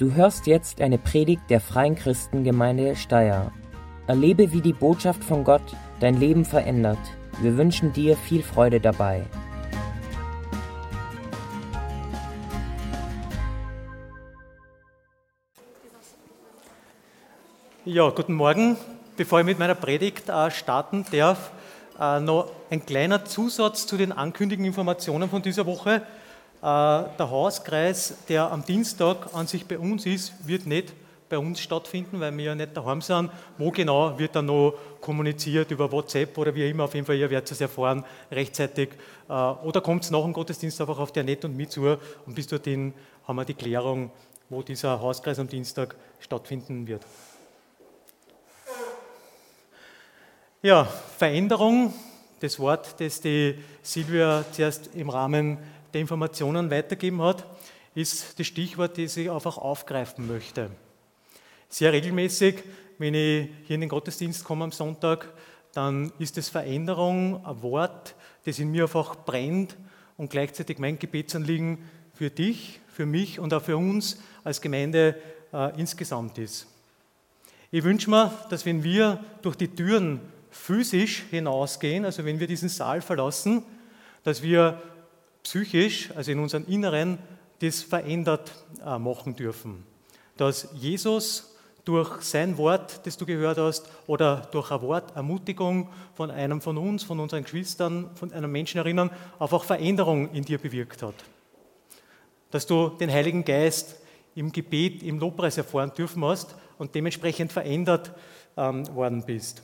Du hörst jetzt eine Predigt der Freien Christengemeinde Steyr. Erlebe, wie die Botschaft von Gott dein Leben verändert. Wir wünschen dir viel Freude dabei. Ja, guten Morgen. Bevor ich mit meiner Predigt äh, starten darf, äh, noch ein kleiner Zusatz zu den ankündigenden Informationen von dieser Woche. Äh, der Hauskreis, der am Dienstag an sich bei uns ist, wird nicht bei uns stattfinden, weil wir ja nicht daheim sind. Wo genau wird dann noch kommuniziert über WhatsApp oder wie immer, auf jeden Fall, ihr werdet es erfahren rechtzeitig. Äh, oder kommt es nach dem Gottesdienst einfach auf der Net und mit zu und bis dorthin haben wir die Klärung, wo dieser Hauskreis am Dienstag stattfinden wird. Ja, Veränderung, das Wort, das die Silvia zuerst im Rahmen der Informationen weitergeben hat, ist das Stichwort, das ich einfach aufgreifen möchte. Sehr regelmäßig, wenn ich hier in den Gottesdienst komme am Sonntag, dann ist es Veränderung, ein Wort, das in mir einfach brennt und gleichzeitig mein Gebetsanliegen für dich, für mich und auch für uns als Gemeinde äh, insgesamt ist. Ich wünsche mir, dass wenn wir durch die Türen physisch hinausgehen, also wenn wir diesen Saal verlassen, dass wir psychisch, also in unserem Inneren, das verändert äh, machen dürfen. Dass Jesus durch sein Wort, das du gehört hast, oder durch ein Wort Ermutigung von einem von uns, von unseren Geschwistern, von einem Menschen erinnern, einfach Veränderung in dir bewirkt hat. Dass du den Heiligen Geist im Gebet, im Lobpreis erfahren dürfen hast und dementsprechend verändert ähm, worden bist.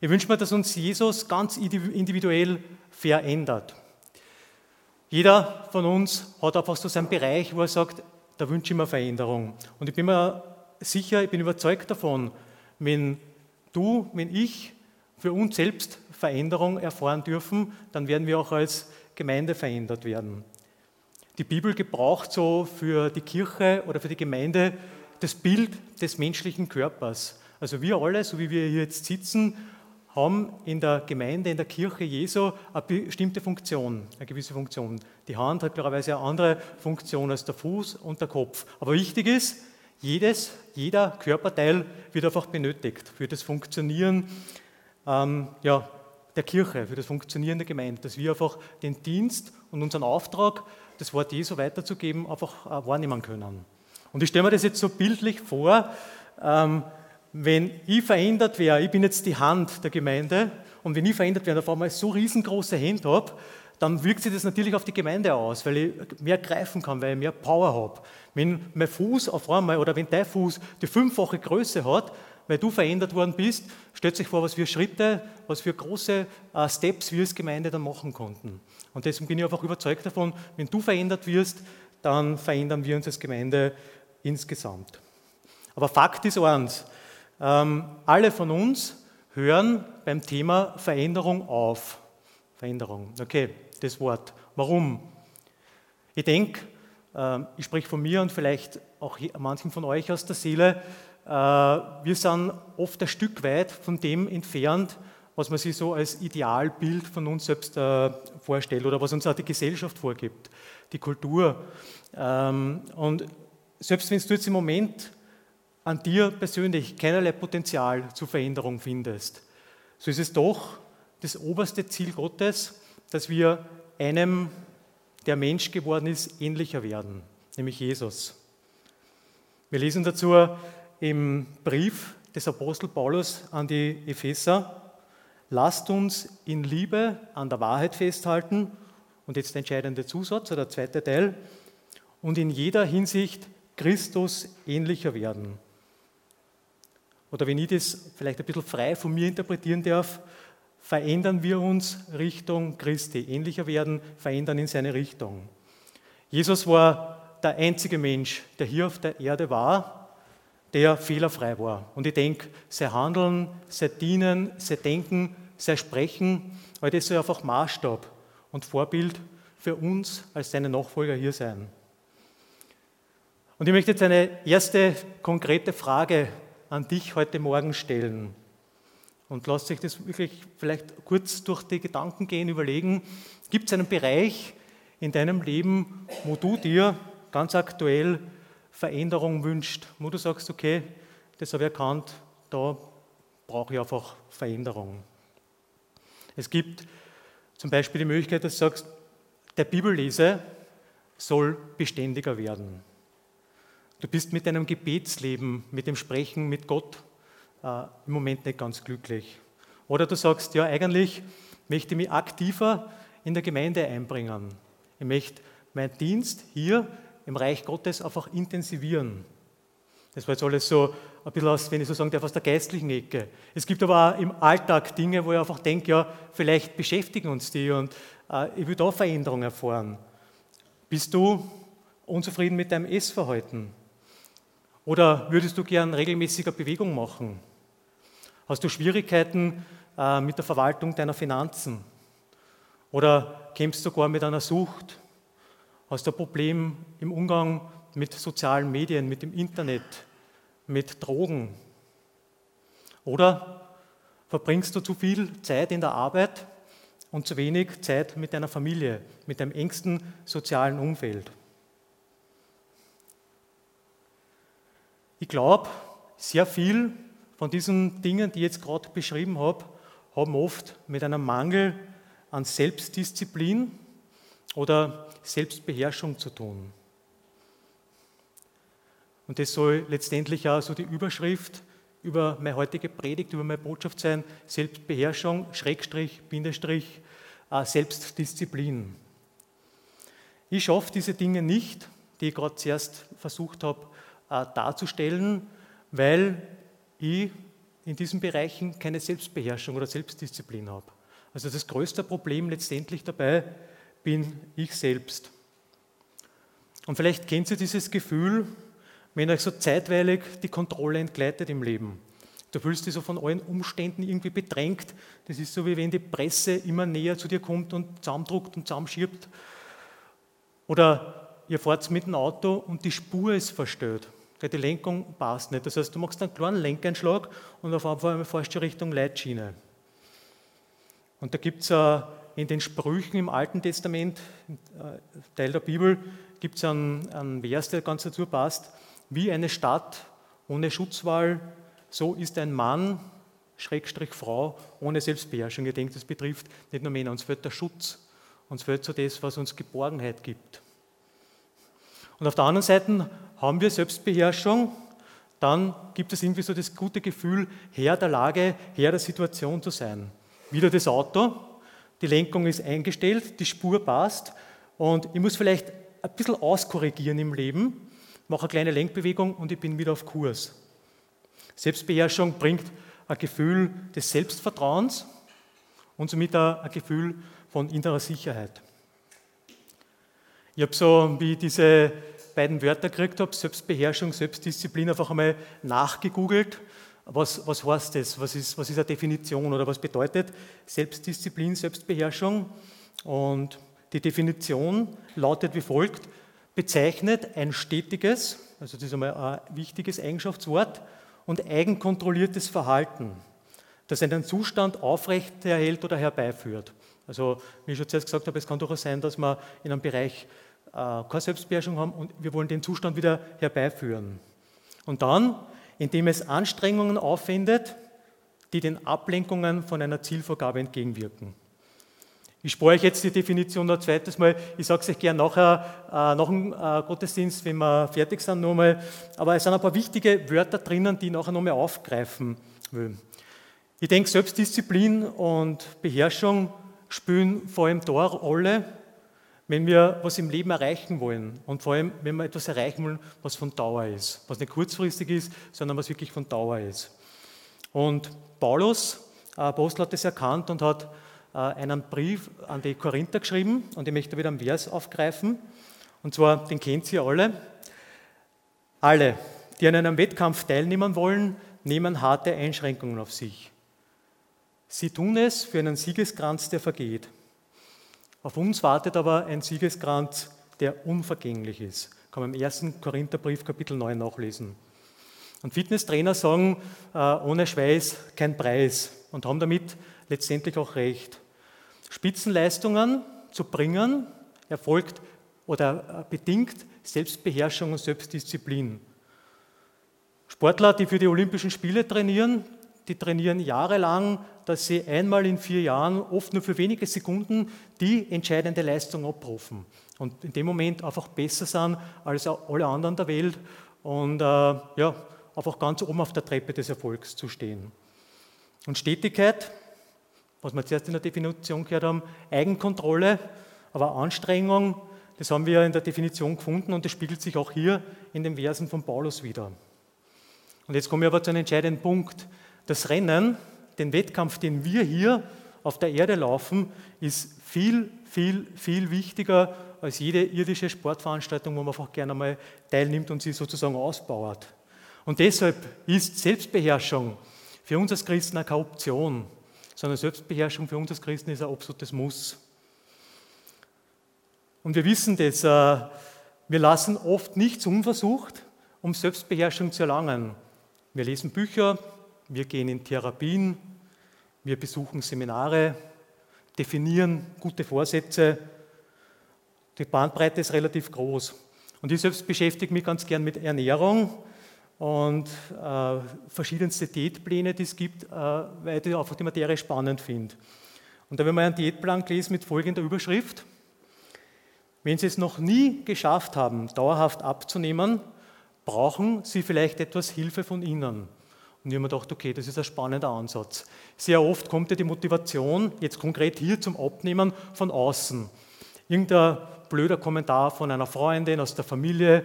Ich wünsche mir, dass uns Jesus ganz individuell verändert. Jeder von uns hat einfach so seinen Bereich, wo er sagt, da wünsche ich mir Veränderung. Und ich bin mir sicher, ich bin überzeugt davon, wenn du, wenn ich für uns selbst Veränderung erfahren dürfen, dann werden wir auch als Gemeinde verändert werden. Die Bibel gebraucht so für die Kirche oder für die Gemeinde das Bild des menschlichen Körpers. Also wir alle, so wie wir hier jetzt sitzen, haben in der Gemeinde, in der Kirche Jesu eine bestimmte Funktion, eine gewisse Funktion. Die Hand hat klarerweise eine andere Funktion als der Fuß und der Kopf. Aber wichtig ist, jedes, jeder Körperteil wird einfach benötigt für das Funktionieren ähm, ja, der Kirche, für das Funktionieren der Gemeinde, dass wir einfach den Dienst und unseren Auftrag, das Wort Jesu weiterzugeben, einfach äh, wahrnehmen können. Und ich stelle mir das jetzt so bildlich vor, ähm, wenn ich verändert wäre, ich bin jetzt die Hand der Gemeinde, und wenn ich verändert wäre und auf einmal so riesengroße Hände habe, dann wirkt sich das natürlich auf die Gemeinde aus, weil ich mehr greifen kann, weil ich mehr Power habe. Wenn mein Fuß auf einmal oder wenn dein Fuß die fünffache Größe hat, weil du verändert worden bist, stellt sich vor, was für Schritte, was für große äh, Steps wir als Gemeinde dann machen konnten. Und deswegen bin ich einfach überzeugt davon, wenn du verändert wirst, dann verändern wir uns als Gemeinde insgesamt. Aber Fakt ist eins, alle von uns hören beim Thema Veränderung auf. Veränderung, okay, das Wort. Warum? Ich denke, äh, ich spreche von mir und vielleicht auch manchen von euch aus der Seele, äh, wir sind oft ein Stück weit von dem entfernt, was man sich so als Idealbild von uns selbst äh, vorstellt oder was uns auch die Gesellschaft vorgibt, die Kultur. Ähm, und selbst wenn du jetzt im Moment an dir persönlich keinerlei Potenzial zur Veränderung findest, so ist es doch das oberste Ziel Gottes, dass wir einem, der Mensch geworden ist, ähnlicher werden, nämlich Jesus. Wir lesen dazu im Brief des Apostel Paulus an die Epheser, lasst uns in Liebe an der Wahrheit festhalten, und jetzt der entscheidende Zusatz oder der zweite Teil, und in jeder Hinsicht Christus ähnlicher werden oder wenn ich das vielleicht ein bisschen frei von mir interpretieren darf, verändern wir uns Richtung Christi, ähnlicher werden, verändern in seine Richtung. Jesus war der einzige Mensch, der hier auf der Erde war, der fehlerfrei war. Und ich denke, sein Handeln, sein Dienen, sein Denken, sein Sprechen, all das soll einfach Maßstab und Vorbild für uns als seine Nachfolger hier sein. Und ich möchte jetzt eine erste konkrete Frage an dich heute Morgen stellen. Und lasst euch das wirklich vielleicht kurz durch die Gedanken gehen, überlegen. Gibt es einen Bereich in deinem Leben, wo du dir ganz aktuell Veränderung wünscht, wo du sagst, okay, das habe ich erkannt, da brauche ich einfach Veränderung. Es gibt zum Beispiel die Möglichkeit, dass du sagst, der Bibellese soll beständiger werden. Du bist mit deinem Gebetsleben, mit dem Sprechen mit Gott äh, im Moment nicht ganz glücklich. Oder du sagst, ja, eigentlich möchte ich mich aktiver in der Gemeinde einbringen. Ich möchte meinen Dienst hier im Reich Gottes einfach intensivieren. Das war jetzt alles so ein bisschen aus, wenn ich so sagen darf, aus der geistlichen Ecke. Es gibt aber auch im Alltag Dinge, wo ich einfach denke, ja, vielleicht beschäftigen uns die und äh, ich will da Veränderungen erfahren. Bist du unzufrieden mit deinem Essverhalten? Oder würdest du gern regelmäßiger Bewegung machen? Hast du Schwierigkeiten äh, mit der Verwaltung deiner Finanzen? Oder kämpfst du sogar mit einer Sucht? Hast du ein Problem im Umgang mit sozialen Medien, mit dem Internet, mit Drogen? Oder verbringst du zu viel Zeit in der Arbeit und zu wenig Zeit mit deiner Familie, mit deinem engsten sozialen Umfeld? Ich glaube, sehr viel von diesen Dingen, die ich jetzt gerade beschrieben habe, haben oft mit einem Mangel an Selbstdisziplin oder Selbstbeherrschung zu tun. Und das soll letztendlich auch so die Überschrift über meine heutige Predigt, über meine Botschaft sein, Selbstbeherrschung, Schrägstrich, Bindestrich, äh, Selbstdisziplin. Ich schaffe diese Dinge nicht, die ich gerade zuerst versucht habe darzustellen, weil ich in diesen Bereichen keine Selbstbeherrschung oder Selbstdisziplin habe. Also das größte Problem letztendlich dabei bin ich selbst. Und vielleicht kennt ihr dieses Gefühl, wenn euch so zeitweilig die Kontrolle entgleitet im Leben. Du fühlst dich so von allen Umständen irgendwie bedrängt. Das ist so, wie wenn die Presse immer näher zu dir kommt und zusammendruckt und zusammenschiebt. Oder ihr fahrt mit dem Auto und die Spur ist verstört. Die Lenkung passt nicht. Das heißt, du machst einen kleinen Lenkeinschlag und auf einmal fährst du Richtung Leitschiene. Und da gibt es äh, in den Sprüchen im Alten Testament, äh, Teil der Bibel, gibt es einen, einen Vers, der ganz dazu passt. Wie eine Stadt ohne Schutzwall, so ist ein Mann, Schrägstrich Frau, ohne Selbstbeherrschung. Ich denke, das betrifft nicht nur Männer. Uns fehlt der Schutz. Uns fehlt so das, was uns Geborgenheit gibt. Und auf der anderen Seite haben wir Selbstbeherrschung, dann gibt es irgendwie so das gute Gefühl, Herr der Lage, Herr der Situation zu sein. Wieder das Auto, die Lenkung ist eingestellt, die Spur passt und ich muss vielleicht ein bisschen auskorrigieren im Leben, mache eine kleine Lenkbewegung und ich bin wieder auf Kurs. Selbstbeherrschung bringt ein Gefühl des Selbstvertrauens und somit ein Gefühl von innerer Sicherheit. Ich habe so, wie diese beiden Wörter gekriegt habe, Selbstbeherrschung, Selbstdisziplin, einfach einmal nachgegoogelt. Was, was heißt das? Was ist, was ist eine Definition oder was bedeutet Selbstdisziplin, Selbstbeherrschung? Und die Definition lautet wie folgt: bezeichnet ein stetiges, also das ist einmal ein wichtiges Eigenschaftswort, und eigenkontrolliertes Verhalten, das einen Zustand aufrechterhält oder herbeiführt. Also, wie ich schon zuerst gesagt habe, es kann durchaus sein, dass man in einem Bereich keine Selbstbeherrschung haben und wir wollen den Zustand wieder herbeiführen. Und dann, indem es Anstrengungen aufwendet, die den Ablenkungen von einer Zielvorgabe entgegenwirken. Ich spare euch jetzt die Definition noch zweites Mal. Ich sage es euch gerne nachher, äh, nach dem äh, Gottesdienst, wenn wir fertig sind, nochmal. Aber es sind ein paar wichtige Wörter drinnen, die ich nachher nochmal aufgreifen will. Ich denke, Selbstdisziplin und Beherrschung spielen vor allem da eine Rolle, wenn wir was im Leben erreichen wollen und vor allem, wenn wir etwas erreichen wollen, was von Dauer ist, was nicht kurzfristig ist, sondern was wirklich von Dauer ist. Und Paulus, Apostel, hat das erkannt und hat äh, einen Brief an die Korinther geschrieben und ich möchte wieder einen Vers aufgreifen. Und zwar, den kennt ihr alle. Alle, die an einem Wettkampf teilnehmen wollen, nehmen harte Einschränkungen auf sich. Sie tun es für einen Siegeskranz, der vergeht. Auf uns wartet aber ein Siegeskranz, der unvergänglich ist. Kann man im 1. Korintherbrief Kapitel 9 nachlesen. Und Fitnesstrainer sagen, äh, ohne Schweiß kein Preis und haben damit letztendlich auch recht. Spitzenleistungen zu bringen erfolgt oder äh, bedingt Selbstbeherrschung und Selbstdisziplin. Sportler, die für die Olympischen Spiele trainieren, die trainieren jahrelang, dass sie einmal in vier Jahren, oft nur für wenige Sekunden, die entscheidende Leistung abrufen. Und in dem Moment einfach besser sind als alle anderen der Welt und äh, ja, einfach ganz oben auf der Treppe des Erfolgs zu stehen. Und Stetigkeit, was wir zuerst in der Definition gehört haben, Eigenkontrolle, aber Anstrengung, das haben wir in der Definition gefunden und das spiegelt sich auch hier in den Versen von Paulus wieder. Und jetzt komme ich aber zu einem entscheidenden Punkt. Das Rennen, den Wettkampf, den wir hier auf der Erde laufen, ist viel, viel, viel wichtiger als jede irdische Sportveranstaltung, wo man einfach gerne mal teilnimmt und sie sozusagen ausbaut. Und deshalb ist Selbstbeherrschung für uns als Christen keine Option, sondern Selbstbeherrschung für uns als Christen ist ein absolutes Muss. Und wir wissen das, äh, wir lassen oft nichts unversucht, um Selbstbeherrschung zu erlangen. Wir lesen Bücher, wir gehen in Therapien, wir besuchen Seminare, definieren gute Vorsätze. Die Bandbreite ist relativ groß. Und ich selbst beschäftige mich ganz gern mit Ernährung und äh, verschiedenste Diätpläne, die es gibt, äh, weil ich einfach die Materie spannend finde. Und da habe ich mal einen Diätplan gelesen mit folgender Überschrift. Wenn Sie es noch nie geschafft haben, dauerhaft abzunehmen, brauchen Sie vielleicht etwas Hilfe von innen. Und ich habe mir gedacht, okay, das ist ein spannender Ansatz. Sehr oft kommt ja die Motivation, jetzt konkret hier zum Abnehmen, von außen. Irgendein blöder Kommentar von einer Freundin aus der Familie,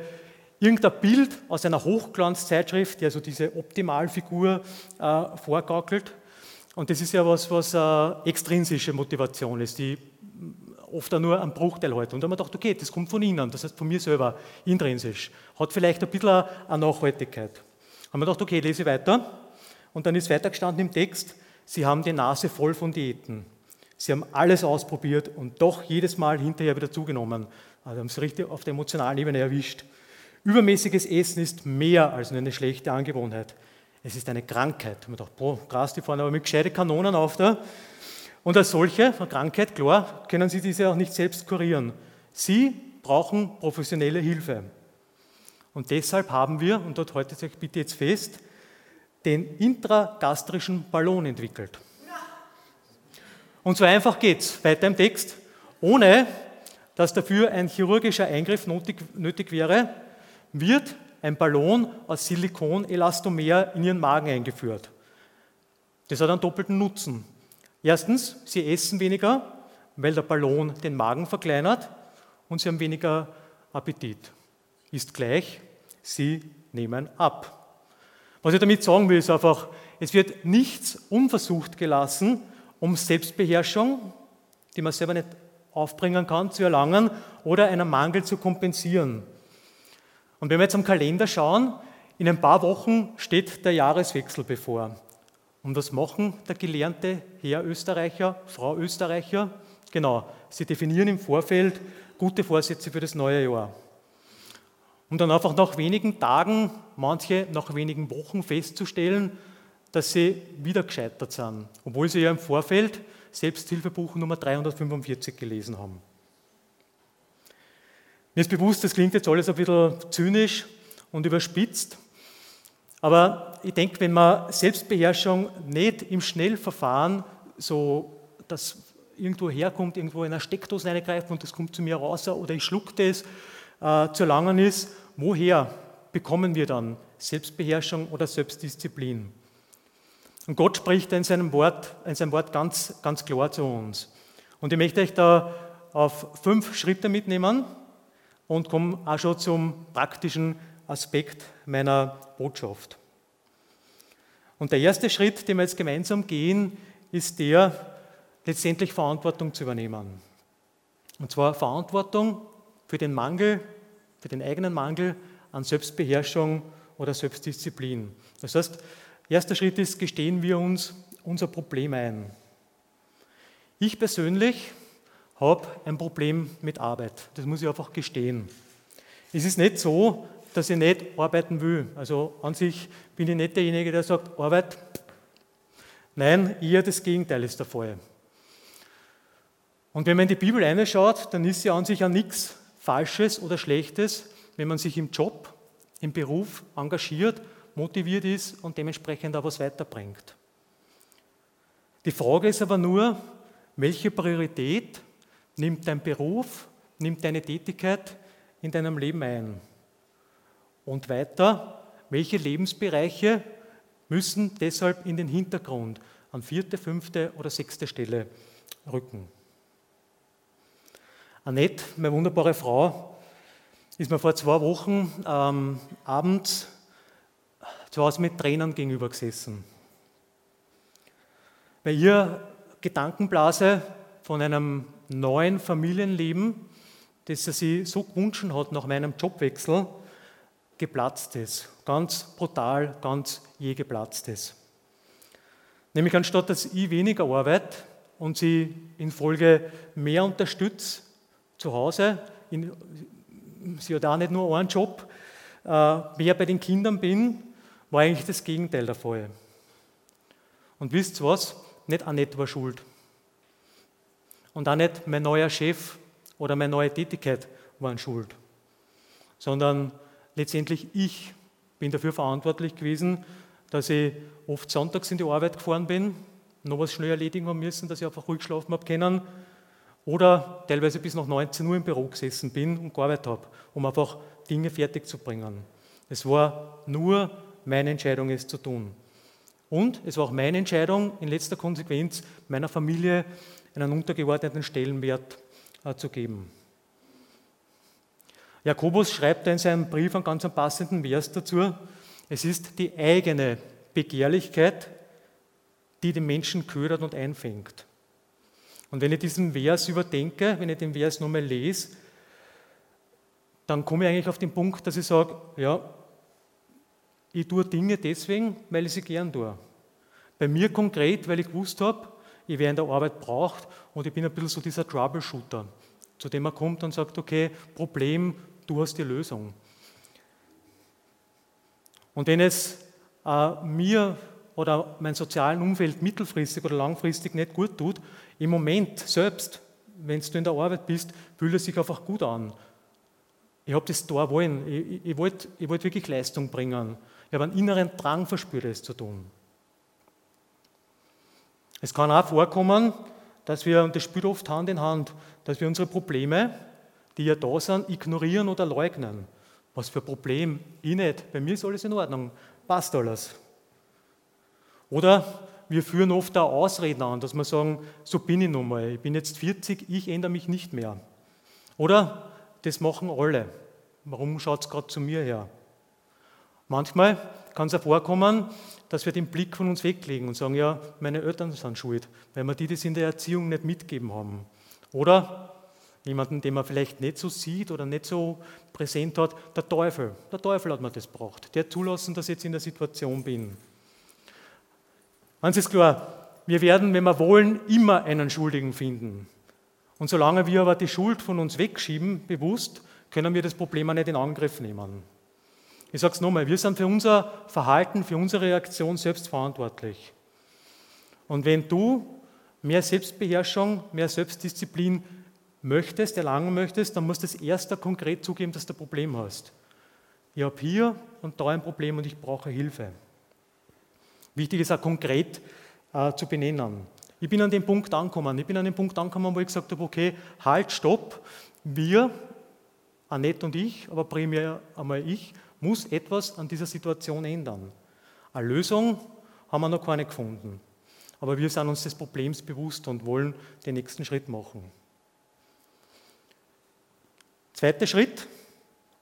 irgendein Bild aus einer Hochglanzzeitschrift, die also diese Optimalfigur äh, vorgaukelt. Und das ist ja was, was äh, extrinsische Motivation ist, die oft auch nur einen Bruchteil hat. Und da haben wir gedacht, okay, das kommt von Ihnen, das heißt von mir selber, intrinsisch. Hat vielleicht ein bisschen eine Nachhaltigkeit. Haben wir gedacht, okay, lese weiter. Und dann ist weiter gestanden im Text, Sie haben die Nase voll von Diäten. Sie haben alles ausprobiert und doch jedes Mal hinterher wieder zugenommen. Also haben Sie richtig auf der emotionalen Ebene erwischt. Übermäßiges Essen ist mehr als nur eine schlechte Angewohnheit. Es ist eine Krankheit. Und wir dachten, boah, krass, die fahren aber mit gescheiten Kanonen auf da. Und als solche, eine Krankheit, klar, können Sie diese auch nicht selbst kurieren. Sie brauchen professionelle Hilfe. Und deshalb haben wir, und dort haltet euch bitte jetzt fest, den intragastrischen Ballon entwickelt. Und so einfach geht's. Weiter im Text. Ohne dass dafür ein chirurgischer Eingriff nötig, nötig wäre, wird ein Ballon aus Silikon-Elastomer in ihren Magen eingeführt. Das hat einen doppelten Nutzen. Erstens, sie essen weniger, weil der Ballon den Magen verkleinert und sie haben weniger Appetit ist gleich, sie nehmen ab. Was ich damit sagen will, ist einfach, es wird nichts unversucht gelassen, um Selbstbeherrschung, die man selber nicht aufbringen kann, zu erlangen oder einen Mangel zu kompensieren. Und wenn wir jetzt am Kalender schauen, in ein paar Wochen steht der Jahreswechsel bevor. Und was machen der gelernte Herr Österreicher, Frau Österreicher? Genau, sie definieren im Vorfeld gute Vorsätze für das neue Jahr um dann einfach nach wenigen Tagen, manche nach wenigen Wochen festzustellen, dass sie wieder gescheitert sind, obwohl sie ja im Vorfeld Selbsthilfebuch Nummer 345 gelesen haben. Mir ist bewusst, das klingt jetzt alles ein bisschen zynisch und überspitzt, aber ich denke, wenn man Selbstbeherrschung nicht im Schnellverfahren so, dass irgendwo herkommt, irgendwo in eine Steckdose reingreift und das kommt zu mir raus oder ich schluck das, äh, zu langen ist, woher bekommen wir dann Selbstbeherrschung oder Selbstdisziplin? Und Gott spricht in seinem Wort, in seinem Wort ganz, ganz klar zu uns. Und ich möchte euch da auf fünf Schritte mitnehmen und komme auch schon zum praktischen Aspekt meiner Botschaft. Und der erste Schritt, den wir jetzt gemeinsam gehen, ist der, letztendlich Verantwortung zu übernehmen. Und zwar Verantwortung für den Mangel für den eigenen Mangel an Selbstbeherrschung oder Selbstdisziplin. Das heißt, erster Schritt ist, gestehen wir uns unser Problem ein. Ich persönlich habe ein Problem mit Arbeit. Das muss ich einfach gestehen. Es ist nicht so, dass ich nicht arbeiten will. Also an sich bin ich nicht derjenige, der sagt, Arbeit. Nein, eher das Gegenteil ist der Fall. Und wenn man in die Bibel reinschaut, dann ist sie an sich an nichts Falsches oder Schlechtes, wenn man sich im Job, im Beruf engagiert, motiviert ist und dementsprechend auch was weiterbringt. Die Frage ist aber nur, welche Priorität nimmt dein Beruf, nimmt deine Tätigkeit in deinem Leben ein? Und weiter, welche Lebensbereiche müssen deshalb in den Hintergrund an vierte, fünfte oder sechste Stelle rücken? Annette, meine wunderbare Frau, ist mir vor zwei Wochen ähm, abends zu Hause mit Tränen gegenüber gesessen. Bei ihr Gedankenblase von einem neuen Familienleben, das sie sich so gewünscht hat nach meinem Jobwechsel, geplatzt ist. Ganz brutal, ganz je geplatzt ist. Nämlich anstatt dass ich weniger arbeite und sie in Folge mehr unterstütze, zu Hause, in, sie hat auch nicht nur einen Job, äh, mehr bei den Kindern bin, war eigentlich das Gegenteil der Fall. Und wisst ihr was? Nicht Annette war schuld. Und auch nicht mein neuer Chef oder meine neue Tätigkeit waren schuld. Sondern letztendlich ich bin dafür verantwortlich gewesen, dass ich oft sonntags in die Arbeit gefahren bin, noch was schnell erledigen haben müssen, dass ich einfach ruhig schlafen habe können oder teilweise bis nach 19 Uhr im Büro gesessen bin und gearbeitet habe, um einfach Dinge fertig zu bringen. Es war nur meine Entscheidung, es zu tun. Und es war auch meine Entscheidung, in letzter Konsequenz meiner Familie einen untergeordneten Stellenwert äh, zu geben. Jakobus schreibt in seinem Brief einen ganz passenden Vers dazu. Es ist die eigene Begehrlichkeit, die den Menschen ködert und einfängt. Und wenn ich diesen Vers überdenke, wenn ich den Vers nochmal lese, dann komme ich eigentlich auf den Punkt, dass ich sage, ja, ich tue Dinge deswegen, weil ich sie gern tue. Bei mir konkret, weil ich gewusst habe, ich werde in der Arbeit braucht und ich bin ein bisschen so dieser Troubleshooter, zu dem man kommt und sagt, okay, Problem, du hast die Lösung. Und wenn es äh, mir oder mein sozialen Umfeld mittelfristig oder langfristig nicht gut tut, im Moment selbst, wenn du in der Arbeit bist, fühlt es sich einfach gut an. Ich habe das da wollen. Ich, ich wollte ich wollt wirklich Leistung bringen. Ich habe einen inneren Drang verspürt, es zu tun. Es kann auch vorkommen, dass wir, und das spielt oft Hand in Hand, dass wir unsere Probleme, die ja da sind, ignorieren oder leugnen. Was für ein Problem? Ich nicht. Bei mir ist alles in Ordnung. Passt alles. Oder wir führen oft auch Ausreden an, dass wir sagen, so bin ich nun mal, ich bin jetzt 40, ich ändere mich nicht mehr. Oder das machen alle. Warum schaut es gerade zu mir her? Manchmal kann es auch vorkommen, dass wir den Blick von uns weglegen und sagen, ja, meine Eltern sind schuld, weil wir die das in der Erziehung nicht mitgeben haben. Oder jemanden, den man vielleicht nicht so sieht oder nicht so präsent hat, der Teufel. Der Teufel hat mir das gebracht. Der zulassen, dass ich jetzt in der Situation bin. Eins ist klar, wir werden, wenn wir wollen, immer einen Schuldigen finden. Und solange wir aber die Schuld von uns wegschieben, bewusst, können wir das Problem auch nicht in Angriff nehmen. Ich sage es nochmal, wir sind für unser Verhalten, für unsere Reaktion selbst verantwortlich. Und wenn du mehr Selbstbeherrschung, mehr Selbstdisziplin möchtest, erlangen möchtest, dann musst du es erst konkret zugeben, dass du ein Problem hast. Ich habe hier und da ein Problem und ich brauche Hilfe. Wichtig ist auch konkret äh, zu benennen. Ich bin an dem Punkt angekommen. Ich bin an dem Punkt angekommen, wo ich gesagt habe, okay, halt, stopp. Wir, Annette und ich, aber primär einmal ich, muss etwas an dieser Situation ändern. Eine Lösung haben wir noch keine gefunden. Aber wir sind uns des Problems bewusst und wollen den nächsten Schritt machen. Zweiter Schritt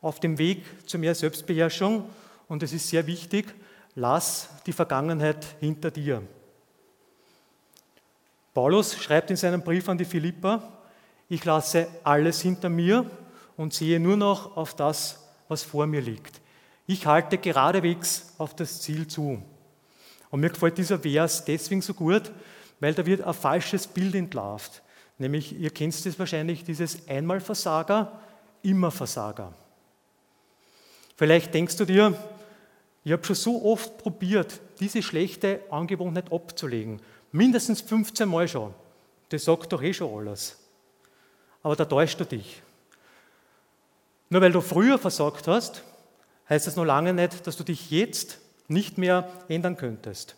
auf dem Weg zu mehr Selbstbeherrschung, und es ist sehr wichtig, lass die Vergangenheit hinter dir. Paulus schreibt in seinem Brief an die Philippa, ich lasse alles hinter mir und sehe nur noch auf das, was vor mir liegt. Ich halte geradewegs auf das Ziel zu. Und mir gefällt dieser Vers deswegen so gut, weil da wird ein falsches Bild entlarvt. Nämlich, ihr kennt es wahrscheinlich, dieses Einmalversager, immer Versager. Vielleicht denkst du dir, ich habe schon so oft probiert, diese schlechte Angewohnheit abzulegen. Mindestens 15 Mal schon. Das sagt doch eh schon alles. Aber da täuscht du dich. Nur weil du früher versagt hast, heißt das noch lange nicht, dass du dich jetzt nicht mehr ändern könntest.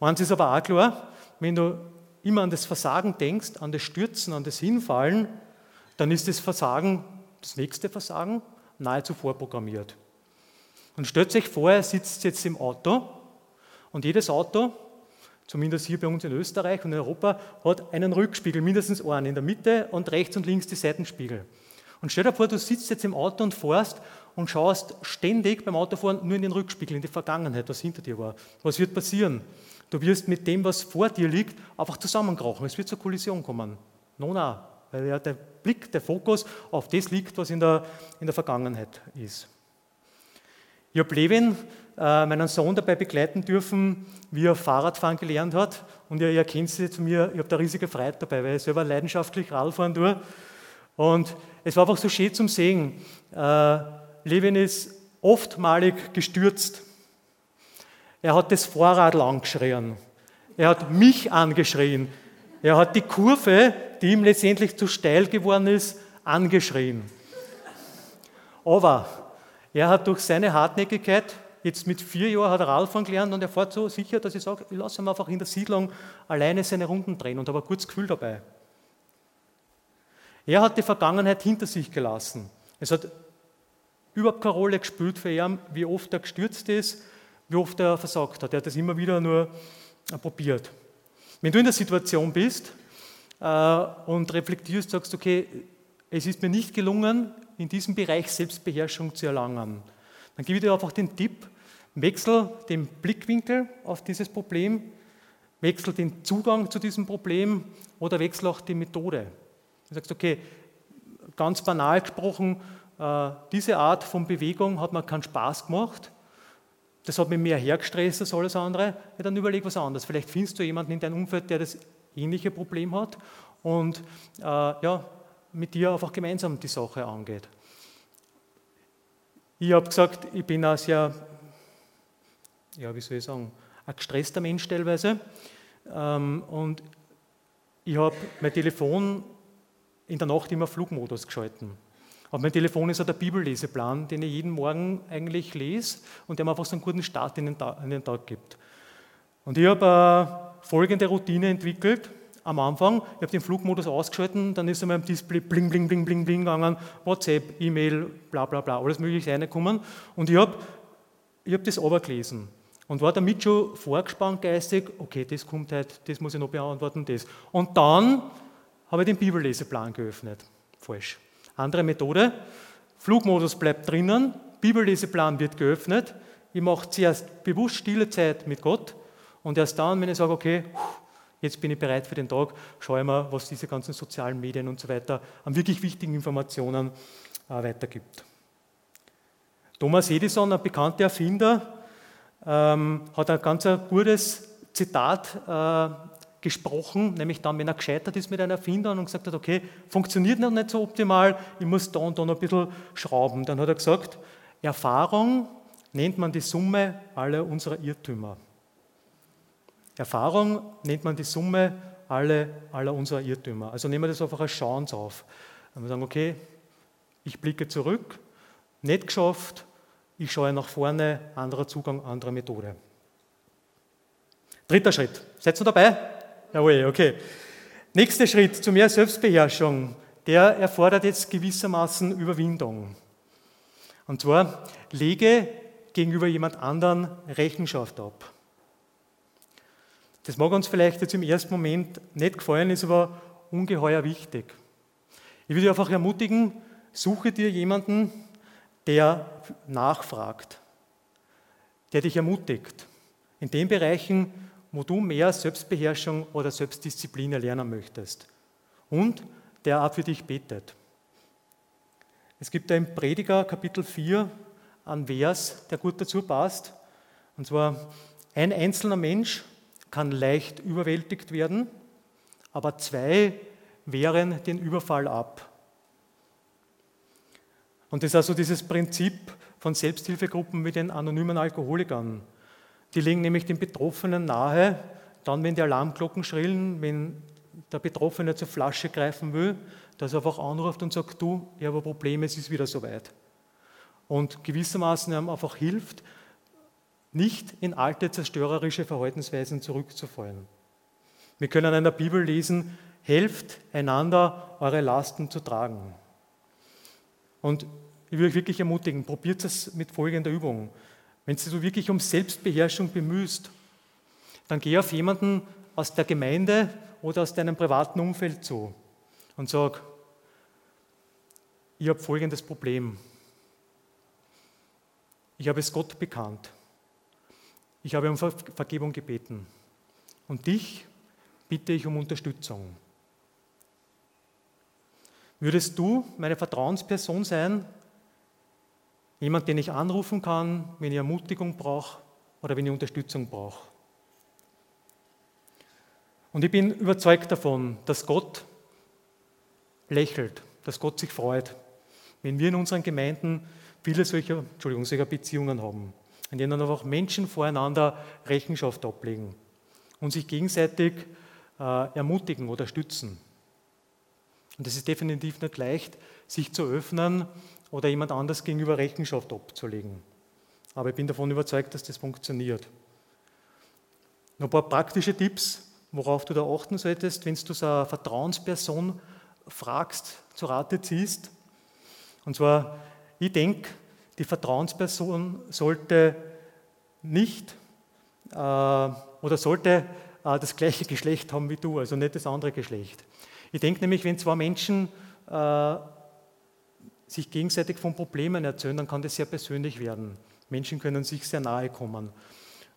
Eins ist aber auch klar, wenn du immer an das Versagen denkst, an das Stürzen, an das Hinfallen, dann ist das Versagen, das nächste Versagen, nahezu vorprogrammiert. Und stellt euch vor, er sitzt jetzt im Auto und jedes Auto, zumindest hier bei uns in Österreich und in Europa, hat einen Rückspiegel, mindestens einen in der Mitte und rechts und links die Seitenspiegel. Und stell dir vor, du sitzt jetzt im Auto und fährst und schaust ständig beim Autofahren nur in den Rückspiegel, in die Vergangenheit, was hinter dir war. Was wird passieren? Du wirst mit dem, was vor dir liegt, einfach zusammenkrochen. Es wird zur Kollision kommen. No, na, weil ja der Blick, der Fokus auf das liegt, was in der, in der Vergangenheit ist. Ich habe Levin, äh, meinen Sohn, dabei begleiten dürfen, wie er Fahrradfahren gelernt hat. Und ihr, ihr kennt sie zu mir, ich habe da riesige Freude dabei, weil ich selber leidenschaftlich Radfahren tue. Und es war einfach so schön zum Sehen. Äh, Levin ist oftmalig gestürzt. Er hat das Vorrad angeschrien. Er hat mich angeschrien. Er hat die Kurve, die ihm letztendlich zu steil geworden ist, angeschrien. Aber er hat durch seine Hartnäckigkeit, jetzt mit vier Jahren hat er Radfahren gelernt und er fährt so sicher, dass ich sage, ich lasse ihn einfach in der Siedlung alleine seine Runden drehen und habe ein gutes Gefühl dabei. Er hat die Vergangenheit hinter sich gelassen. Es hat überhaupt keine Rolle gespielt für ihn, wie oft er gestürzt ist, wie oft er versagt hat. Er hat das immer wieder nur äh, probiert. Wenn du in der Situation bist äh, und reflektierst, sagst, okay, es ist mir nicht gelungen, in diesem Bereich Selbstbeherrschung zu erlangen, dann gebe ich dir einfach den Tipp, wechsel den Blickwinkel auf dieses Problem, wechsel den Zugang zu diesem Problem oder wechsel auch die Methode. Du sagst, okay, ganz banal gesprochen, äh, diese Art von Bewegung hat mir keinen Spaß gemacht. Das hat mich mehr hergestresst als alles andere. Ja, dann überleg was anderes. Vielleicht findest du jemanden in deinem Umfeld, der das ähnliche Problem hat und äh, ja, mit dir einfach gemeinsam die Sache angeht. Ich habe gesagt, ich bin ein sehr, ja, wie soll ich sagen, ein gestresster Mensch teilweise. Ähm, und ich habe mein Telefon in der Nacht immer Flugmodus geschalten. Auf mein Telefon ist auch der Bibelleseplan, den ich jeden Morgen eigentlich lese und der mir einfach so einen guten Start in den Tag, in den Tag gibt. Und ich habe äh, folgende Routine entwickelt. Am Anfang, ich habe den Flugmodus ausgeschalten, dann ist einmal im Display bling, bling, bling, bling, bling gegangen, WhatsApp, E-Mail, bla, bla, bla, alles mögliche reingekommen. Und ich habe hab das gelesen und war damit schon vorgespannt geistig, okay, das kommt heute, das muss ich noch beantworten, das. Und dann habe ich den Bibelleseplan geöffnet. Falsch. Andere Methode. Flugmodus bleibt drinnen, Bibelleseplan wird geöffnet. Ich mache zuerst bewusst stille Zeit mit Gott und erst dann, wenn ich sage, okay, jetzt bin ich bereit für den Tag, schaue ich mal, was diese ganzen sozialen Medien und so weiter an wirklich wichtigen Informationen äh, weitergibt. Thomas Edison, ein bekannter Erfinder, ähm, hat ein ganz gutes Zitat äh, gesprochen, nämlich dann, wenn er gescheitert ist mit einem Erfinder und gesagt hat, okay, funktioniert noch nicht so optimal, ich muss da und da noch ein bisschen schrauben. Dann hat er gesagt, Erfahrung nennt man die Summe aller unserer Irrtümer. Erfahrung nennt man die Summe aller, aller unserer Irrtümer. Also nehmen wir das einfach als Chance auf. Und wir sagen, okay, ich blicke zurück, nicht geschafft, ich schaue nach vorne, anderer Zugang, andere Methode. Dritter Schritt. Seid ihr dabei? Jawohl, okay. Nächster Schritt zu mehr Selbstbeherrschung, der erfordert jetzt gewissermaßen Überwindung. Und zwar, lege gegenüber jemand anderen Rechenschaft ab. Das mag uns vielleicht jetzt im ersten Moment nicht gefallen, ist aber ungeheuer wichtig. Ich würde einfach ermutigen, suche dir jemanden, der nachfragt, der dich ermutigt. In den Bereichen, wo du mehr Selbstbeherrschung oder Selbstdisziplin erlernen möchtest. Und der auch für dich betet. Es gibt da im Prediger Kapitel 4 einen Vers, der gut dazu passt. Und zwar, ein einzelner Mensch kann leicht überwältigt werden, aber zwei wehren den Überfall ab. Und das ist also dieses Prinzip von Selbsthilfegruppen mit den anonymen Alkoholikern. Die legen nämlich den Betroffenen nahe, dann, wenn die Alarmglocken schrillen, wenn der Betroffene zur Flasche greifen will, dass er einfach anruft und sagt, du, ich habe ein Problem, es ist wieder soweit. Und gewissermaßen einfach hilft, nicht in alte zerstörerische Verhaltensweisen zurückzufallen. Wir können in der Bibel lesen, helft einander, eure Lasten zu tragen. Und ich will euch wirklich ermutigen, probiert es mit folgender Übung. Wenn du wirklich um Selbstbeherrschung bemühst, dann geh auf jemanden aus der Gemeinde oder aus deinem privaten Umfeld zu und sag, ich habe folgendes Problem. Ich habe es Gott bekannt. Ich habe um Vergebung gebeten. Und dich bitte ich um Unterstützung. Würdest du meine Vertrauensperson sein, jemand, den ich anrufen kann, wenn ich Ermutigung brauche oder wenn ich Unterstützung brauche? Und ich bin überzeugt davon, dass Gott lächelt, dass Gott sich freut, wenn wir in unseren Gemeinden viele solcher, Entschuldigung, solcher Beziehungen haben, in denen einfach Menschen voreinander Rechenschaft ablegen und sich gegenseitig äh, ermutigen oder stützen. Und es ist definitiv nicht leicht, sich zu öffnen oder jemand anders gegenüber Rechenschaft abzulegen. Aber ich bin davon überzeugt, dass das funktioniert. Noch ein paar praktische Tipps, worauf du da achten solltest, wenn du so eine Vertrauensperson fragst, zu Rate ziehst. Und zwar, ich denke, die Vertrauensperson sollte nicht äh, oder sollte äh, das gleiche Geschlecht haben wie du, also nicht das andere Geschlecht. Ich denke nämlich, wenn zwei Menschen äh, sich gegenseitig von Problemen erzählen, dann kann das sehr persönlich werden. Menschen können sich sehr nahe kommen.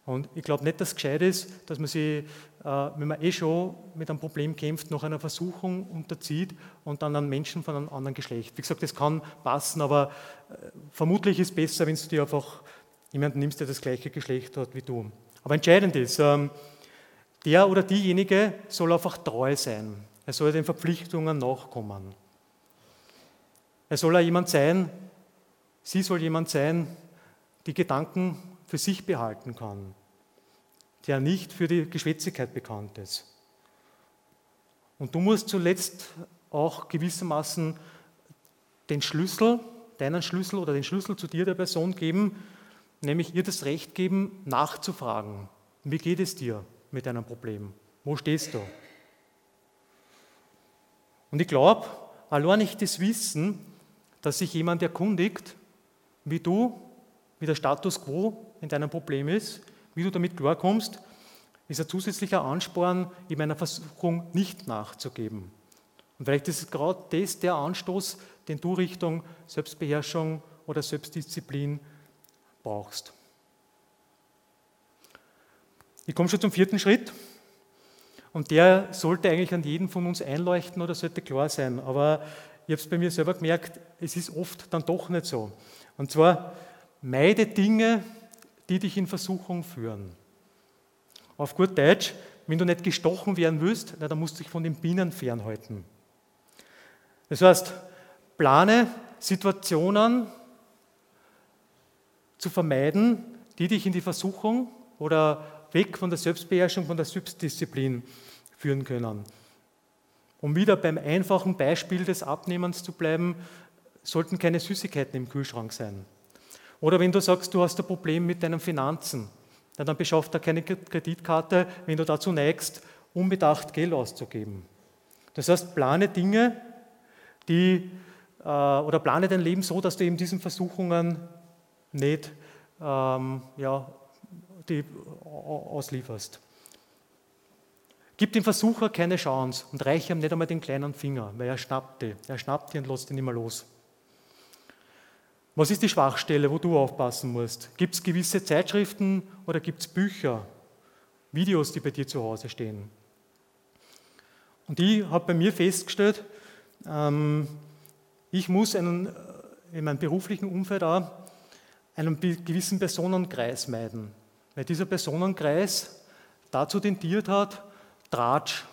Und ich glaube nicht, dass es gescheit ist, dass man sich, wenn man eh schon mit einem Problem kämpft, noch einer Versuchung unterzieht und dann einen Menschen von einem anderen Geschlecht. Wie gesagt, das kann passen, aber äh, vermutlich ist es besser, wenn du dir einfach jemanden nimmst, der das gleiche Geschlecht hat wie du. Aber entscheidend ist, ähm, der oder diejenige soll einfach treu sein. Er soll den Verpflichtungen nachkommen. Er soll jemand sein, sie soll jemand sein, die Gedanken für sich behalten kann, der nicht für die Geschwätzigkeit bekannt ist. Und du musst zuletzt auch gewissermaßen den Schlüssel, deinen Schlüssel oder den Schlüssel zu dir der Person geben, nämlich ihr das Recht geben, nachzufragen. Wie geht es dir mit deinem Problem? Wo stehst du? Und ich glaube, allein nicht das Wissen, dass sich jemand erkundigt, wie du, wie der Status quo in deinem Problem ist, wie du damit klarkommst, ist ein zusätzlicher Ansporn, ihm einer Versuchung nicht nachzugeben. Und vielleicht ist gerade das der Anstoß, den du Richtung Selbstbeherrschung oder Selbstdisziplin brauchst. Ich komme schon zum vierten Schritt. Und der sollte eigentlich an jeden von uns einleuchten oder sollte klar sein. Aber ich habe es bei mir selber gemerkt, es ist oft dann doch nicht so. Und zwar, meide Dinge, die dich in Versuchung führen. Auf gut Deutsch, wenn du nicht gestochen werden willst, dann musst du dich von den Bienen fernhalten. Das heißt, plane Situationen zu vermeiden, die dich in die Versuchung oder weg von der Selbstbeherrschung, von der Selbstdisziplin führen können. Um wieder beim einfachen Beispiel des Abnehmens zu bleiben, sollten keine Süßigkeiten im Kühlschrank sein. Oder wenn du sagst, du hast ein Problem mit deinen Finanzen, dann beschafft er keine Kreditkarte, wenn du dazu neigst, unbedacht Geld auszugeben. Das heißt, plane Dinge, die, äh, oder plane dein Leben so, dass du eben diesen Versuchungen nicht ähm, ja, die auslieferst. Gib dem Versucher keine Chance und reiche ihm nicht einmal den kleinen Finger, weil er schnappt die. Er schnappt die und lässt ihn nicht mehr los. Was ist die Schwachstelle, wo du aufpassen musst? Gibt es gewisse Zeitschriften oder gibt es Bücher, Videos, die bei dir zu Hause stehen? Und ich habe bei mir festgestellt, ähm, ich muss einen, in meinem beruflichen Umfeld auch einen gewissen Personenkreis meiden, weil dieser Personenkreis dazu tendiert hat, Tratsch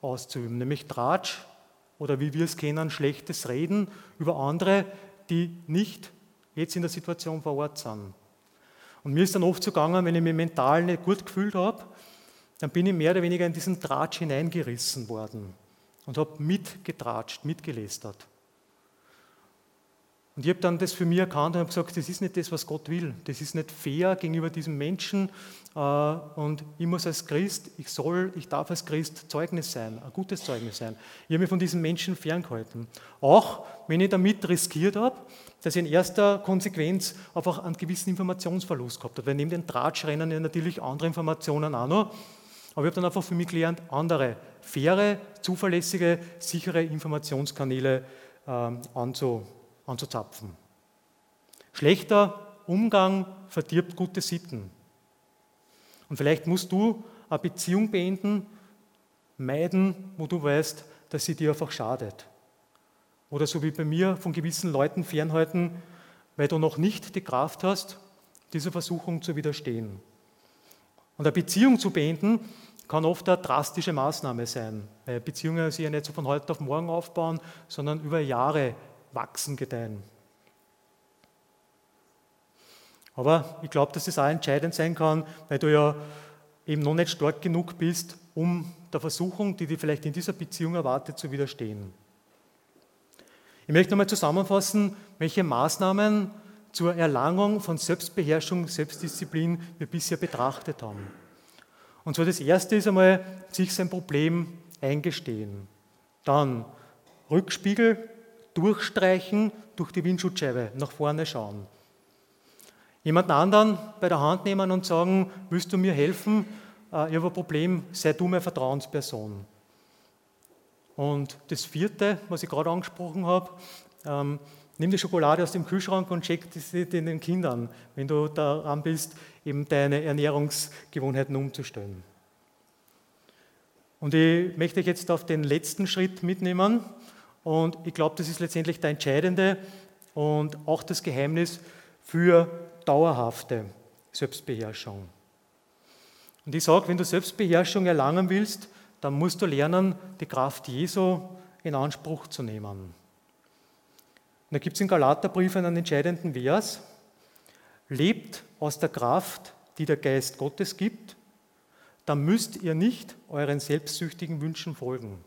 auszuüben, nämlich Tratsch oder wie wir es kennen, schlechtes Reden über andere, die nicht jetzt in der Situation vor Ort sind. Und mir ist dann oft so gegangen, wenn ich mich mental nicht gut gefühlt habe, dann bin ich mehr oder weniger in diesen Tratsch hineingerissen worden und habe mitgetratscht, mitgelästert. Und ich habe dann das für mich erkannt und habe gesagt, das ist nicht das, was Gott will. Das ist nicht fair gegenüber diesem Menschen. Äh, und ich muss als Christ, ich soll, ich darf als Christ Zeugnis sein, ein gutes Zeugnis sein. Ich habe mich von diesen Menschen ferngehalten. Auch wenn ich damit riskiert habe, dass ich in erster Konsequenz einfach einen gewissen Informationsverlust gehabt habe. Weil neben den Tratschrennen ja natürlich andere Informationen auch noch. Aber ich habe dann einfach für mich gelernt, andere, faire, zuverlässige, sichere Informationskanäle ähm, anzu, anzuzapfen. Schlechter Umgang verdirbt gute Sitten. Und vielleicht musst du eine Beziehung beenden, meiden, wo du weißt, dass sie dir einfach schadet. Oder so wie bei mir von gewissen Leuten fernhalten, weil du noch nicht die Kraft hast, dieser Versuchung zu widerstehen. Und eine Beziehung zu beenden kann oft eine drastische Maßnahme sein, weil Beziehungen sich ja nicht so von heute auf morgen aufbauen, sondern über Jahre wachsen, gedeihen. Aber ich glaube, dass es auch entscheidend sein kann, weil du ja eben noch nicht stark genug bist, um der Versuchung, die dir vielleicht in dieser Beziehung erwartet, zu widerstehen. Ich möchte nochmal zusammenfassen, welche Maßnahmen zur Erlangung von Selbstbeherrschung, Selbstdisziplin wir bisher betrachtet haben. Und zwar das erste ist einmal, sich sein Problem eingestehen. Dann Rückspiegel, durchstreichen, durch die Windschutzscheibe nach vorne schauen. Jemand anderen bei der Hand nehmen und sagen, willst du mir helfen? Äh, ich habe ein Problem, sei du meine Vertrauensperson. Und das vierte, was ich gerade angesprochen habe, ähm, nimm die Schokolade aus dem Kühlschrank und check sie den Kindern, wenn du daran bist, eben deine Ernährungsgewohnheiten umzustellen. Und ich möchte dich jetzt auf den letzten Schritt mitnehmen. Und ich glaube, das ist letztendlich der entscheidende und auch das Geheimnis für dauerhafte Selbstbeherrschung. Und ich sage, wenn du Selbstbeherrschung erlangen willst, dann musst du lernen, die Kraft Jesu in Anspruch zu nehmen. Und da gibt es im Galaterbrief einen entscheidenden Vers. Lebt aus der Kraft, die der Geist Gottes gibt, dann müsst ihr nicht euren selbstsüchtigen Wünschen folgen.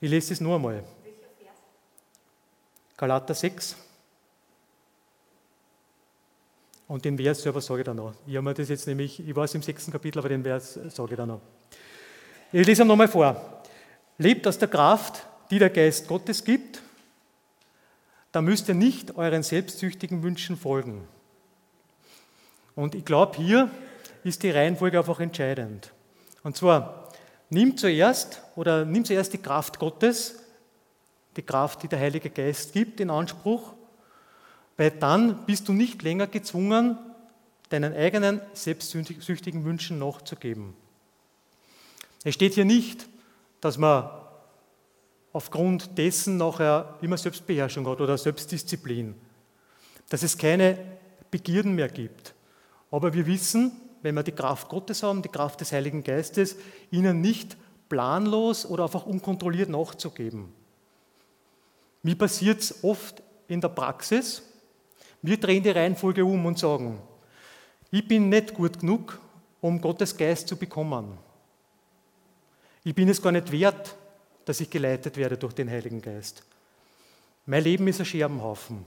Ich lese es nur einmal. Galater 6. Und den Vers selber sage ich dann noch. Ich habe mir das jetzt nämlich, ich es im sechsten Kapitel, aber den Vers sage ich dann noch. Ich lese ihn nochmal vor. Lebt aus der Kraft, die der Geist Gottes gibt, dann müsst ihr nicht euren selbstsüchtigen Wünschen folgen. Und ich glaube, hier ist die Reihenfolge einfach entscheidend. Und zwar, nimm zuerst oder nimm zuerst die Kraft Gottes, die Kraft, die der Heilige Geist gibt, in Anspruch, weil dann bist du nicht länger gezwungen, deinen eigenen selbstsüchtigen Wünschen nachzugeben. Es steht hier nicht, dass man aufgrund dessen nachher immer Selbstbeherrschung hat oder Selbstdisziplin, dass es keine Begierden mehr gibt. Aber wir wissen, wenn wir die Kraft Gottes haben, die Kraft des Heiligen Geistes, ihnen nicht planlos oder einfach unkontrolliert nachzugeben. Wie passiert es oft in der Praxis? Wir drehen die Reihenfolge um und sagen, ich bin nicht gut genug, um Gottes Geist zu bekommen. Ich bin es gar nicht wert, dass ich geleitet werde durch den Heiligen Geist. Mein Leben ist ein Scherbenhaufen.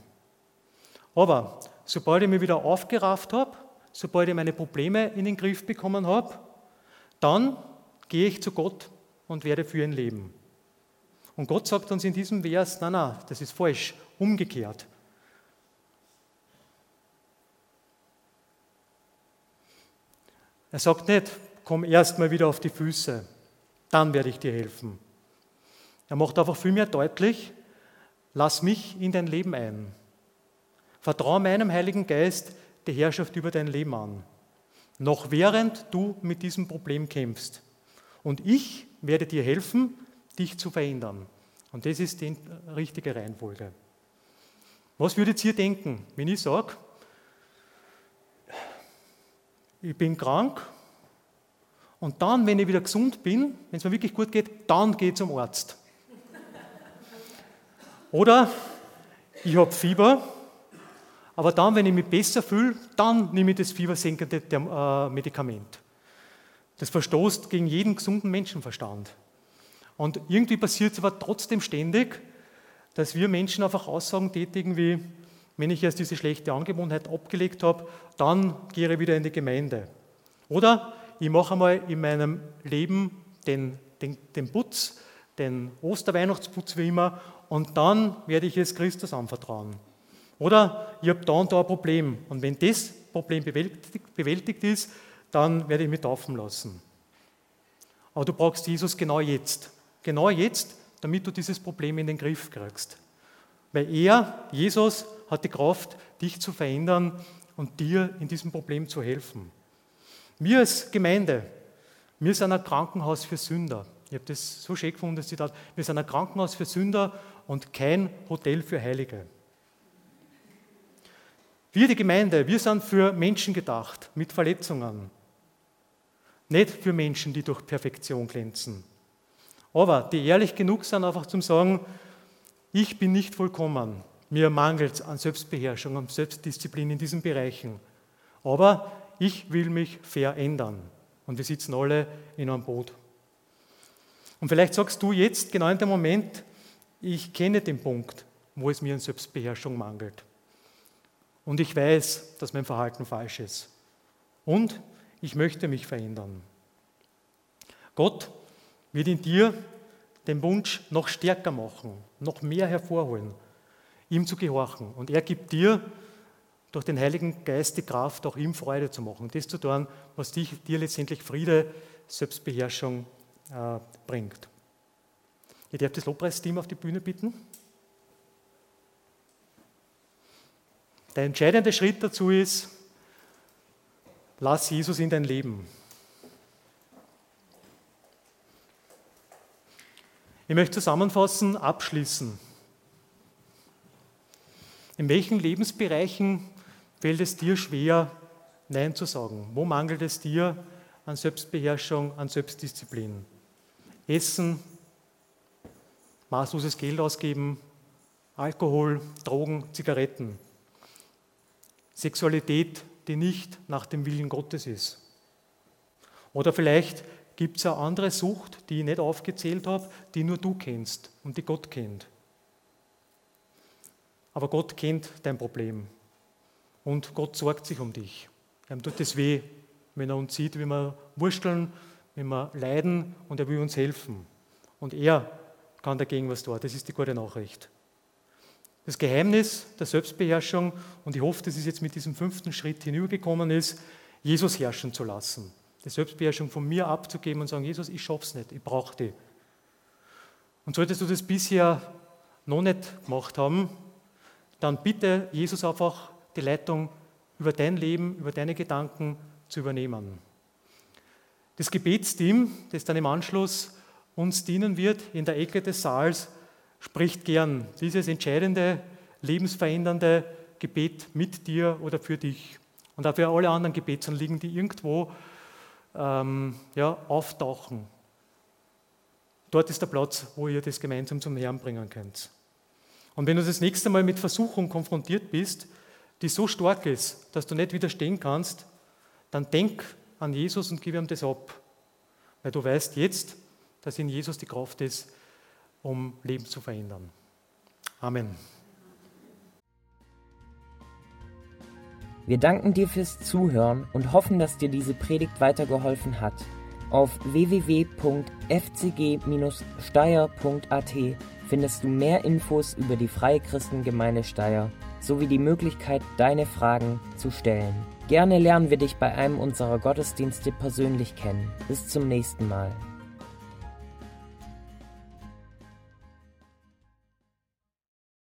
Aber sobald ich mich wieder aufgerafft habe, sobald ich meine Probleme in den Griff bekommen habe, dann gehe ich zu Gott und werde für ihn leben. Und Gott sagt uns in diesem Vers, nein, nein, das ist falsch, umgekehrt. Er sagt nicht, komm erst mal wieder auf die Füße, dann werde ich dir helfen. Er macht einfach viel mehr deutlich, lass mich in dein Leben ein. Vertraue meinem Heiligen Geist, die Herrschaft über dein Leben an. Noch während du mit diesem Problem kämpfst. Und ich werde dir helfen, dich zu verändern. Und das ist die richtige Reihenfolge. Was würdet ihr denken, wenn ich sage, ich bin krank und dann, wenn ich wieder gesund bin, wenn es mir wirklich gut geht, dann gehe ich zum Arzt. Oder ich habe Fieber aber dann, wenn ich mich besser fühle, dann nehme ich das fiebersenkende äh, Medikament. Das verstoßt gegen jeden gesunden Menschenverstand. Und irgendwie passiert es aber trotzdem ständig, dass wir Menschen einfach Aussagen tätigen wie, wenn ich erst diese schlechte Angewohnheit abgelegt habe, dann gehe ich wieder in die Gemeinde. Oder ich mache einmal in meinem Leben den, den, den Putz, den Osterweihnachtsputz wie immer, und dann werde ich es Christus anvertrauen. Oder ich habe da und da ein Problem. Und wenn das Problem bewältigt, ist, dann werde ich mich taufen lassen. Aber du brauchst Jesus genau jetzt. Genau jetzt, damit du dieses Problem in den Griff kriegst. Weil er, Jesus, hat die Kraft, dich zu verändern und dir in diesem Problem zu helfen. Wir als Gemeinde, wir sind ein Krankenhaus für Sünder. Ich habe das so schön gefunden, das Zitat. Wir sind ein Krankenhaus für Sünder und kein Hotel für Heilige. Wir, die Gemeinde, wir sind für Menschen gedacht mit Verletzungen. Nicht für Menschen, die durch Perfektion glänzen. Aber die ehrlich genug sind, einfach zum sagen, ich bin nicht vollkommen. Mir mangelt es an Selbstbeherrschung, an Selbstdisziplin in diesen Bereichen. Aber ich will mich verändern. Und wir sitzen alle in einem Boot. Und vielleicht sagst du jetzt genau in dem Moment, ich kenne den Punkt, wo es mir an Selbstbeherrschung mangelt. Und ich weiß, dass mein Verhalten falsch ist. Und ich möchte mich verändern. Gott wird in dir den Wunsch noch stärker machen, noch mehr hervorholen, ihm zu gehorchen. Und er gibt dir durch den Heiligen Geist die Kraft, auch ihm Freude zu machen, das zu tun, was dich, dir letztendlich Friede, Selbstbeherrschung äh, bringt. Ich darf das Lobpreisteam auf die Bühne bitten. Der entscheidende Schritt dazu ist, lass Jesus in dein Leben. Ich möchte zusammenfassen, abschließen. In welchen Lebensbereichen fällt es dir schwer, Nein zu sagen? Wo mangelt es dir an Selbstbeherrschung, an Selbstdisziplin? Essen, maßloses Geld ausgeben, Alkohol, Drogen, Zigaretten. Sexualität, die nicht nach dem Willen Gottes ist. Oder vielleicht gibt es eine andere Sucht, die ich nicht aufgezählt habe, die nur du kennst und die Gott kennt. Aber Gott kennt dein Problem und Gott sorgt sich um dich. Ihm tut es weh, wenn er uns sieht, wie wir wursteln, wie wir leiden und er will uns helfen. Und er kann dagegen was tun. Das ist die gute Nachricht. Das Geheimnis der Selbstbeherrschung, und ich hoffe, dass es jetzt mit diesem fünften Schritt hinübergekommen ist, Jesus herrschen zu lassen. Die Selbstbeherrschung von mir abzugeben und sagen, Jesus, ich schaff's nicht, ich brauche dich. Und solltest du das bisher noch nicht gemacht haben, dann bitte Jesus einfach die Leitung über dein Leben, über deine Gedanken zu übernehmen. Das Gebetsteam, das dann im Anschluss uns dienen wird in der Ecke des Saals, spricht gern dieses entscheidende, lebensverändernde Gebet mit dir oder für dich. Und auch für alle anderen Gebetsanliegen, die irgendwo ähm, ja, auftauchen. Dort ist der Platz, wo ihr das gemeinsam zum Herrn bringen könnt. Und wenn du das nächste Mal mit Versuchung konfrontiert bist, die so stark ist, dass du nicht widerstehen kannst, dann denk an Jesus und gib ihm das ab. Weil du weißt jetzt, dass in Jesus die Kraft ist, um Leben zu verändern. Amen. Wir danken dir fürs Zuhören und hoffen, dass dir diese Predigt weitergeholfen hat. Auf www.fcg-steyr.at findest du mehr Infos über die Freie Christengemeinde Steyr sowie die Möglichkeit, deine Fragen zu stellen. Gerne lernen wir dich bei einem unserer Gottesdienste persönlich kennen. Bis zum nächsten Mal.